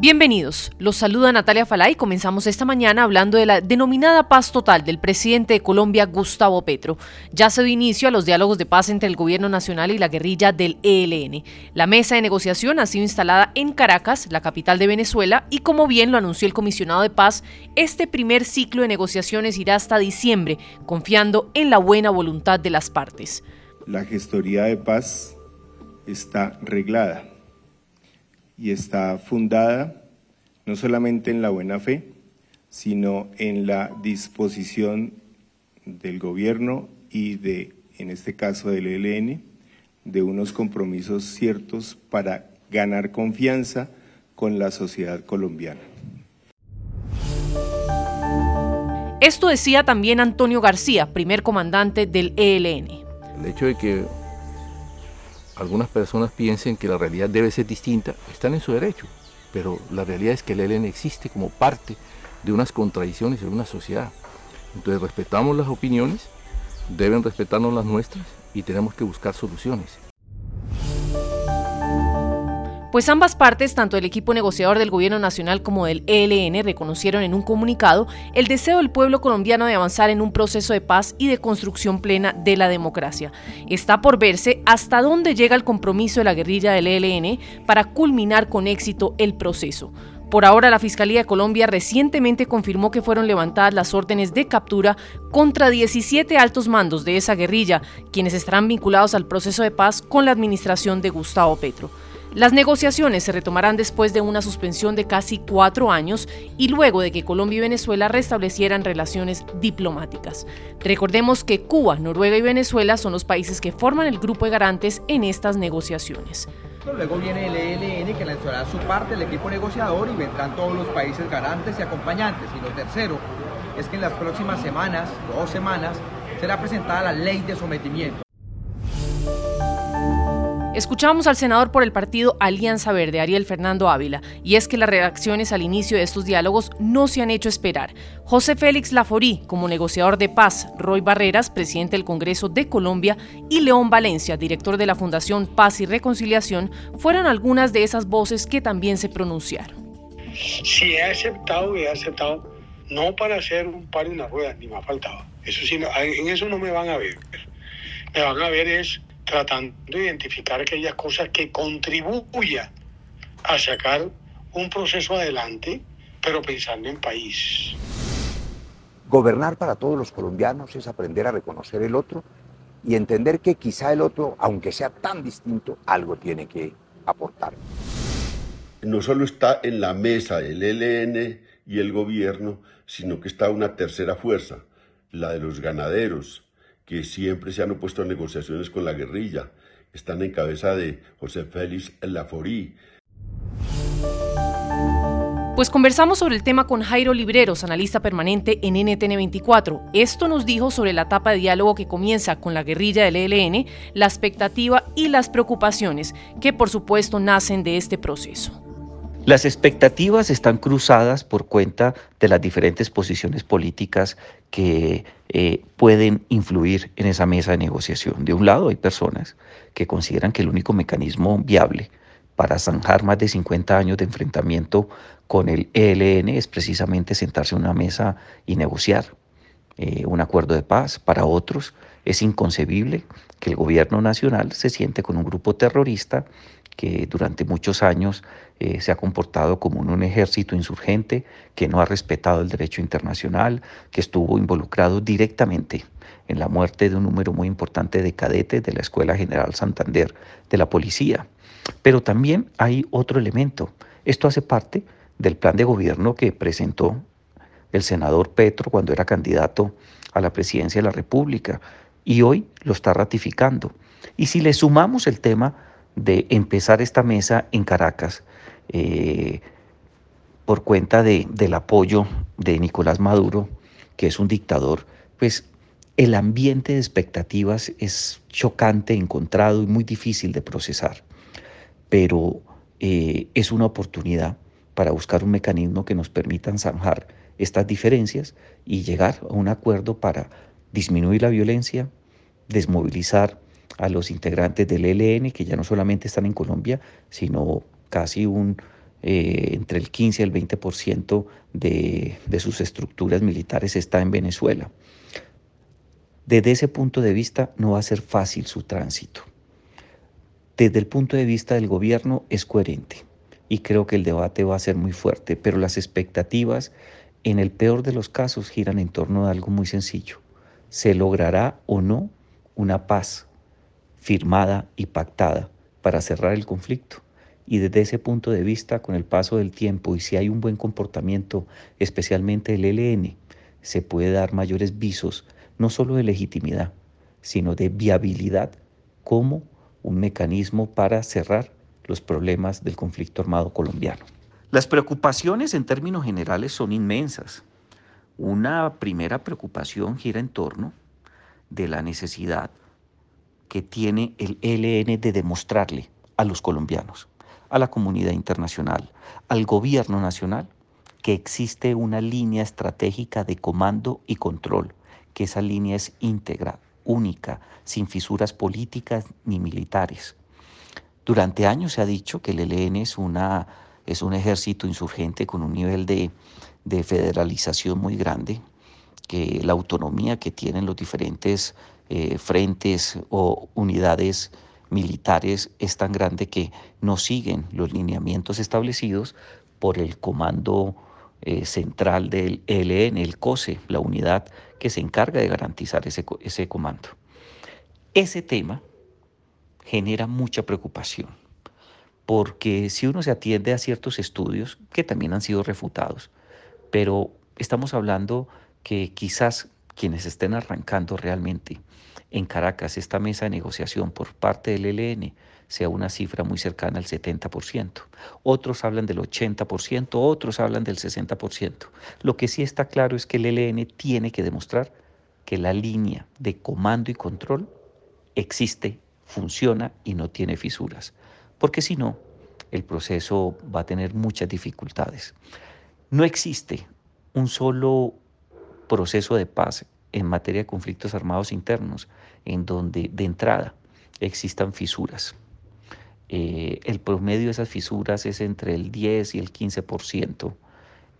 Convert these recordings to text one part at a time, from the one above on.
Bienvenidos, los saluda Natalia Falay. Comenzamos esta mañana hablando de la denominada paz total del presidente de Colombia, Gustavo Petro. Ya se dio inicio a los diálogos de paz entre el gobierno nacional y la guerrilla del ELN. La mesa de negociación ha sido instalada en Caracas, la capital de Venezuela, y como bien lo anunció el comisionado de paz, este primer ciclo de negociaciones irá hasta diciembre, confiando en la buena voluntad de las partes. La gestoría de paz está reglada y está fundada no solamente en la buena fe, sino en la disposición del gobierno y de, en este caso del ELN, de unos compromisos ciertos para ganar confianza con la sociedad colombiana. Esto decía también Antonio García, primer comandante del ELN. El hecho de que algunas personas piensen que la realidad debe ser distinta, están en su derecho, pero la realidad es que el ELN existe como parte de unas contradicciones en una sociedad. Entonces respetamos las opiniones, deben respetarnos las nuestras y tenemos que buscar soluciones. Pues ambas partes, tanto el equipo negociador del Gobierno Nacional como del ELN, reconocieron en un comunicado el deseo del pueblo colombiano de avanzar en un proceso de paz y de construcción plena de la democracia. Está por verse hasta dónde llega el compromiso de la guerrilla del ELN para culminar con éxito el proceso. Por ahora, la Fiscalía de Colombia recientemente confirmó que fueron levantadas las órdenes de captura contra 17 altos mandos de esa guerrilla, quienes estarán vinculados al proceso de paz con la administración de Gustavo Petro. Las negociaciones se retomarán después de una suspensión de casi cuatro años y luego de que Colombia y Venezuela restablecieran relaciones diplomáticas. Recordemos que Cuba, Noruega y Venezuela son los países que forman el grupo de garantes en estas negociaciones. Luego viene el ELN que lanzará su parte, el equipo negociador y vendrán todos los países garantes y acompañantes. Y lo tercero es que en las próximas semanas, dos semanas, será presentada la ley de sometimiento. Escuchamos al senador por el partido Alianza Verde, Ariel Fernando Ávila, y es que las reacciones al inicio de estos diálogos no se han hecho esperar. José Félix Laforí, como negociador de paz, Roy Barreras, presidente del Congreso de Colombia, y León Valencia, director de la Fundación Paz y Reconciliación, fueron algunas de esas voces que también se pronunciaron. Si he aceptado, he aceptado no para hacer un par de una rueda, ni me ha faltado. Eso sí, en eso no me van a ver. Me van a ver es tratando de identificar aquellas cosas que contribuyan a sacar un proceso adelante, pero pensando en país. Gobernar para todos los colombianos es aprender a reconocer el otro y entender que quizá el otro, aunque sea tan distinto, algo tiene que aportar. No solo está en la mesa el ELN y el gobierno, sino que está una tercera fuerza, la de los ganaderos, que siempre se han opuesto a negociaciones con la guerrilla. Están en cabeza de José Félix Laforí. Pues conversamos sobre el tema con Jairo Libreros, analista permanente en NTN 24. Esto nos dijo sobre la etapa de diálogo que comienza con la guerrilla del ELN, la expectativa y las preocupaciones que por supuesto nacen de este proceso. Las expectativas están cruzadas por cuenta de las diferentes posiciones políticas que eh, pueden influir en esa mesa de negociación. De un lado hay personas que consideran que el único mecanismo viable para zanjar más de 50 años de enfrentamiento con el ELN es precisamente sentarse en una mesa y negociar eh, un acuerdo de paz. Para otros es inconcebible que el gobierno nacional se siente con un grupo terrorista que durante muchos años eh, se ha comportado como un, ejército insurgente, que no ha respetado el derecho internacional, que estuvo involucrado directamente en la muerte de un número muy importante de cadetes de la Escuela General Santander de la Policía. Pero también hay otro elemento. Esto hace parte del plan de gobierno que presentó el senador Petro cuando era candidato a la presidencia de la República y hoy lo está ratificando. Y si le sumamos el tema de empezar esta mesa en Caracas eh, por cuenta de, del apoyo de Nicolás Maduro, que es un dictador, pues el ambiente de expectativas es chocante, encontrado y muy difícil de procesar, pero eh, es una oportunidad para buscar un mecanismo que nos permita zanjar estas diferencias y llegar a un acuerdo para disminuir la violencia, desmovilizar a los integrantes del ELN, que ya no solamente están en Colombia, sino casi un eh, entre el 15 y el 20% de, de sus estructuras militares está en Venezuela. Desde ese punto de vista no va a ser fácil su tránsito. Desde el punto de vista del gobierno es coherente y creo que el debate va a ser muy fuerte, pero las expectativas en el peor de los casos giran en torno a algo muy sencillo. ¿Se logrará o no una paz firmada y pactada para cerrar el conflicto? Y desde ese punto de vista, con el paso del tiempo y si hay un buen comportamiento, especialmente del ELN, se puede dar mayores visos, no solo de legitimidad, sino de viabilidad como un mecanismo para cerrar los problemas del conflicto armado colombiano. Las preocupaciones en términos generales son inmensas. Una primera preocupación gira en torno de la necesidad que tiene el ELN de demostrarle a los colombianos, a la comunidad internacional, al gobierno nacional, que existe una línea estratégica de comando y control, que esa línea es íntegra, única, sin fisuras políticas ni militares. Durante años se ha dicho que el ELN es una es un ejército insurgente con un nivel de, federalización muy grande, que la autonomía que tienen los diferentes eh, frentes o unidades militares es tan grande que no siguen los lineamientos establecidos por el comando eh, central del ELN, el COSE, la unidad que se encarga de garantizar ese, ese comando. Ese tema genera mucha preocupación porque si uno se atiende a ciertos estudios que también han sido refutados, pero estamos hablando que quizás quienes estén arrancando realmente en Caracas esta mesa de negociación por parte del ELN sea una cifra muy cercana al 70%. Otros hablan del 80%, otros hablan del 60%. Lo que sí está claro es que el ELN tiene que demostrar que la línea de comando y control existe, funciona y no tiene fisuras porque si no, el proceso va a tener muchas dificultades. No existe un solo proceso de paz en materia de conflictos armados internos en donde de entrada existan fisuras. Eh, el promedio de esas fisuras es entre el 10 y el 15%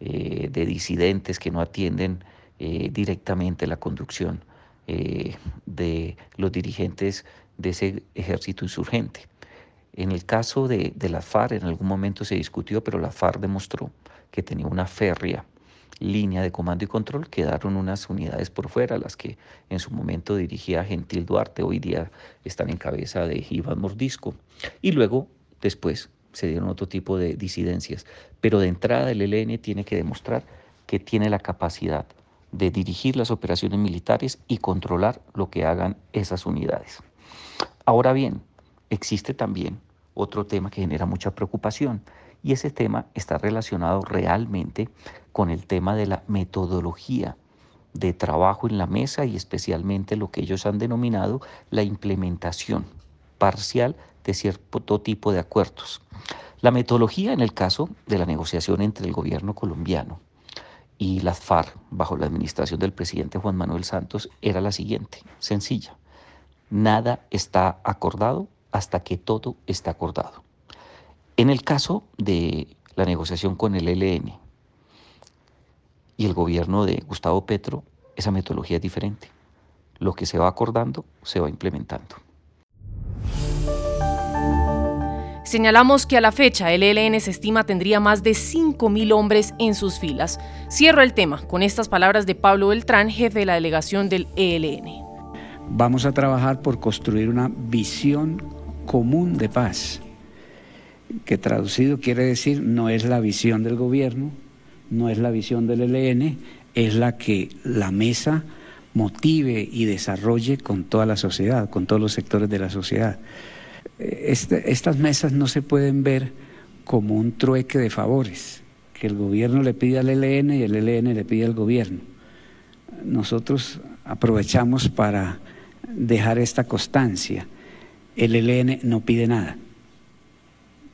eh, de disidentes que no atienden eh, directamente la conducción de los dirigentes de ese ejército insurgente. En el caso de, la FARC, en algún momento se discutió, pero la FARC demostró que tenía una férrea línea de comando y control, quedaron unas unidades por fuera, las que en su momento dirigía Gentil Duarte, hoy día están en cabeza de Iván Mordisco. Y luego, después, se dieron otro tipo de disidencias. Pero de entrada el ELN tiene que demostrar que tiene la capacidad de dirigir las operaciones militares y controlar lo que hagan esas unidades. Ahora bien, existe también otro tema que genera mucha preocupación y ese tema está relacionado realmente con el tema de la metodología de trabajo en la mesa y especialmente lo que ellos han denominado la implementación parcial de cierto tipo de acuerdos. La metodología en el caso de la negociación entre el gobierno colombiano y las FARC bajo la administración del presidente Juan Manuel Santos era la siguiente, sencilla. Nada está acordado hasta que todo está acordado. En el caso de la negociación con el ELN y el gobierno de Gustavo Petro, esa metodología es diferente. Lo que se va acordando se va implementando. Señalamos que a la fecha el ELN se estima tendría más de 5.000 hombres en sus filas. Cierro el tema con estas palabras de Pablo Beltrán, jefe de la delegación del ELN. Vamos a trabajar por construir una visión común de paz, que traducido quiere decir no es la visión del gobierno, no es la visión del ELN, es la que la mesa motive y desarrolle con toda la sociedad, con todos los sectores de la sociedad. Este, estas mesas no se pueden ver como un trueque de favores, que el gobierno le pide al ELN y el ELN le pide al gobierno. Nosotros aprovechamos para dejar esta constancia el ELN no pide nada.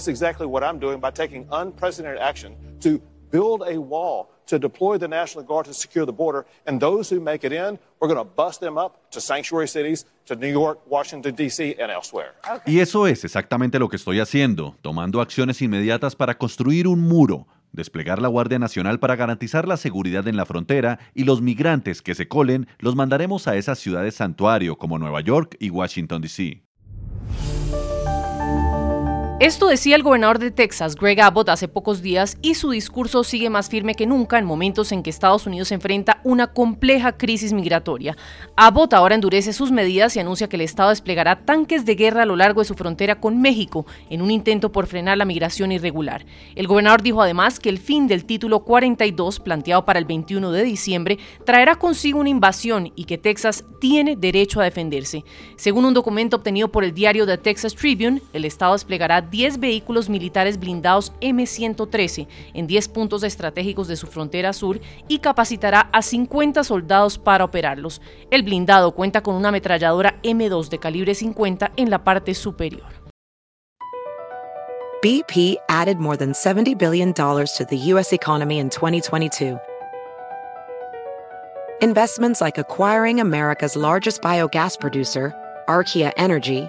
That's exactly what I'm doing by taking unprecedented action to build a wall, to deploy the National Guard to secure the border. And those who make it in, we're going to bust them up to sanctuary cities, to New York, Washington, D.C., and elsewhere. Y eso es exactamente lo que estoy haciendo, tomando acciones inmediatas para construir un muro, desplegar la Guardia Nacional para garantizar la seguridad en la frontera y los migrantes que se colen los mandaremos a esas ciudades santuario como Nueva York y Washington, D.C. Esto decía el gobernador de Texas, Greg Abbott, hace pocos días y su discurso sigue más firme que nunca en momentos en que Estados Unidos enfrenta una compleja crisis migratoria. Abbott ahora endurece sus medidas y anuncia que el Estado desplegará tanques de guerra a lo largo de su frontera con México en un intento por frenar la migración irregular. El gobernador dijo además que el fin del título 42, planteado para el 21 de diciembre, traerá consigo una invasión y que Texas tiene derecho a defenderse. Según un documento obtenido por el diario The Texas Tribune, el Estado desplegará 10 vehículos militares blindados M113 en 10 puntos estratégicos de su frontera sur y capacitará a 50 soldados para operarlos. El blindado cuenta con una ametralladora M2 de calibre 50 en la parte superior. BP added more than $70 billion to the U.S. economy in 2022. Investments like acquiring America's largest biogas producer, Archaea Energy,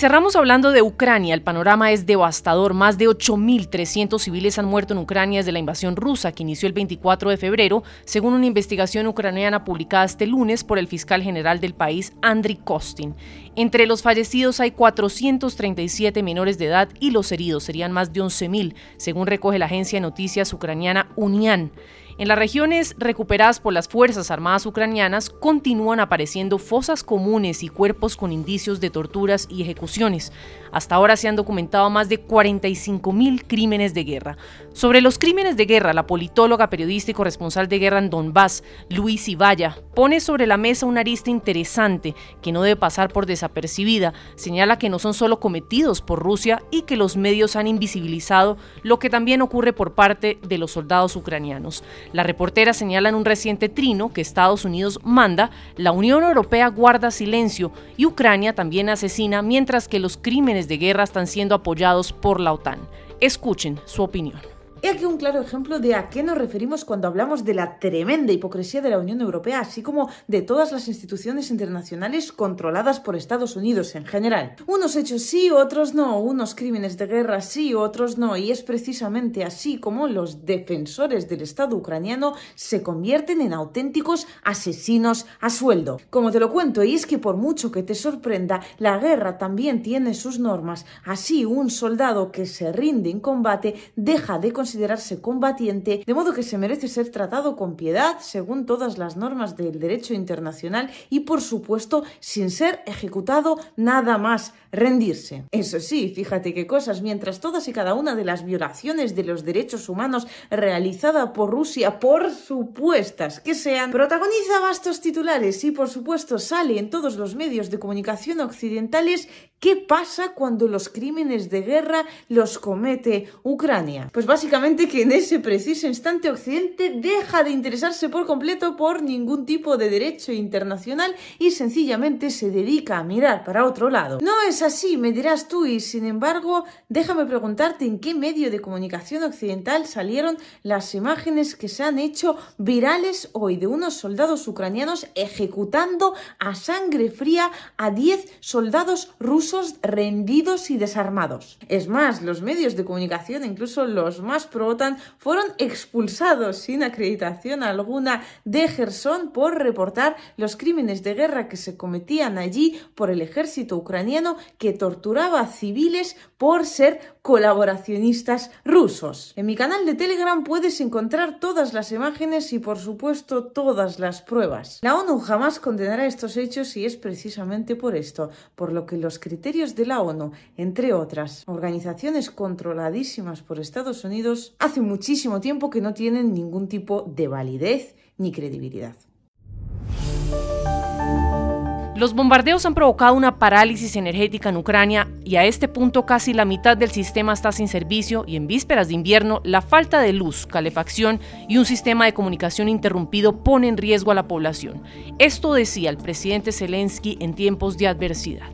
Cerramos hablando de Ucrania. El panorama es devastador. Más de 8.300 civiles han muerto en Ucrania desde la invasión rusa que inició el 24 de febrero, según una investigación ucraniana publicada este lunes por el fiscal general del país, Andriy Kostin. Entre los fallecidos hay 437 menores de edad y los heridos serían más de 11.000, según recoge la agencia de noticias ucraniana Unian. En las regiones recuperadas por las Fuerzas Armadas ucranianas continúan apareciendo fosas comunes y cuerpos con indicios de torturas y ejecuciones. Hasta ahora se han documentado más de 45.000 crímenes de guerra. Sobre los crímenes de guerra, la politóloga, periodista y corresponsal de guerra en Donbass, Luis Ibaya, pone sobre la mesa una arista interesante que no debe pasar por desapercibida. Señala que no son solo cometidos por Rusia y que los medios han invisibilizado lo que también ocurre por parte de los soldados ucranianos. La reportera señala en un reciente trino que Estados Unidos manda, la Unión Europea guarda silencio y Ucrania también asesina mientras que los crímenes de guerra están siendo apoyados por la OTAN. Escuchen su opinión. He aquí un claro ejemplo de a qué nos referimos cuando hablamos de la tremenda hipocresía de la Unión Europea, así como de todas las instituciones internacionales controladas por Estados Unidos en general. Unos hechos sí, otros no, unos crímenes de guerra sí, otros no, y es precisamente así como los defensores del Estado ucraniano se convierten en auténticos asesinos a sueldo. Como te lo cuento, y es que por mucho que te sorprenda, la guerra también tiene sus normas. Así, un soldado que se rinde en combate deja de considerarse combatiente, de modo que se merece ser tratado con piedad según todas las normas del derecho internacional y por supuesto sin ser ejecutado nada más rendirse. Eso sí, fíjate qué cosas, mientras todas y cada una de las violaciones de los derechos humanos realizada por Rusia, por supuestas que sean, protagoniza vastos titulares y por supuesto sale en todos los medios de comunicación occidentales ¿Qué pasa cuando los crímenes de guerra los comete Ucrania? Pues básicamente que en ese preciso instante Occidente deja de interesarse por completo por ningún tipo de derecho internacional y sencillamente se dedica a mirar para otro lado. No es así, me dirás tú, y sin embargo, déjame preguntarte en qué medio de comunicación occidental salieron las imágenes que se han hecho virales hoy de unos soldados ucranianos ejecutando a sangre fría a 10 soldados rusos rendidos y desarmados. Es más, los medios de comunicación, incluso los más pro-OTAN fueron expulsados sin acreditación alguna de Gerson por reportar los crímenes de guerra que se cometían allí por el ejército ucraniano que torturaba a civiles por ser colaboracionistas rusos. En mi canal de Telegram puedes encontrar todas las imágenes y por supuesto todas las pruebas. La ONU jamás condenará estos hechos y es precisamente por esto, por lo que los criterios de la ONU, entre otras organizaciones controladísimas por Estados Unidos, hace muchísimo tiempo que no tienen ningún tipo de validez ni credibilidad. Los bombardeos han provocado una parálisis energética en Ucrania y a este punto casi la mitad del sistema está sin servicio y en vísperas de invierno la falta de luz, calefacción y un sistema de comunicación interrumpido pone en riesgo a la población. Esto decía el presidente Zelensky en tiempos de adversidad.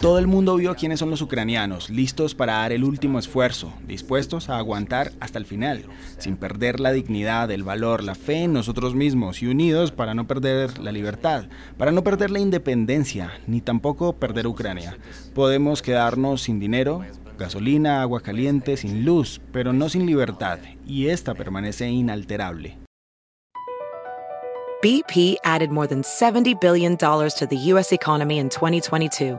Todo el mundo vio quiénes son los ucranianos, listos para dar el último esfuerzo, dispuestos a aguantar hasta el final, sin perder la dignidad, el valor, la fe en nosotros mismos y unidos para no perder la libertad, para no perder la independencia, ni tampoco perder Ucrania. Podemos quedarnos sin dinero, gasolina, agua caliente, sin luz, pero no sin libertad, y esta permanece inalterable. BP added more than $70 billion to the U.S. economy in 2022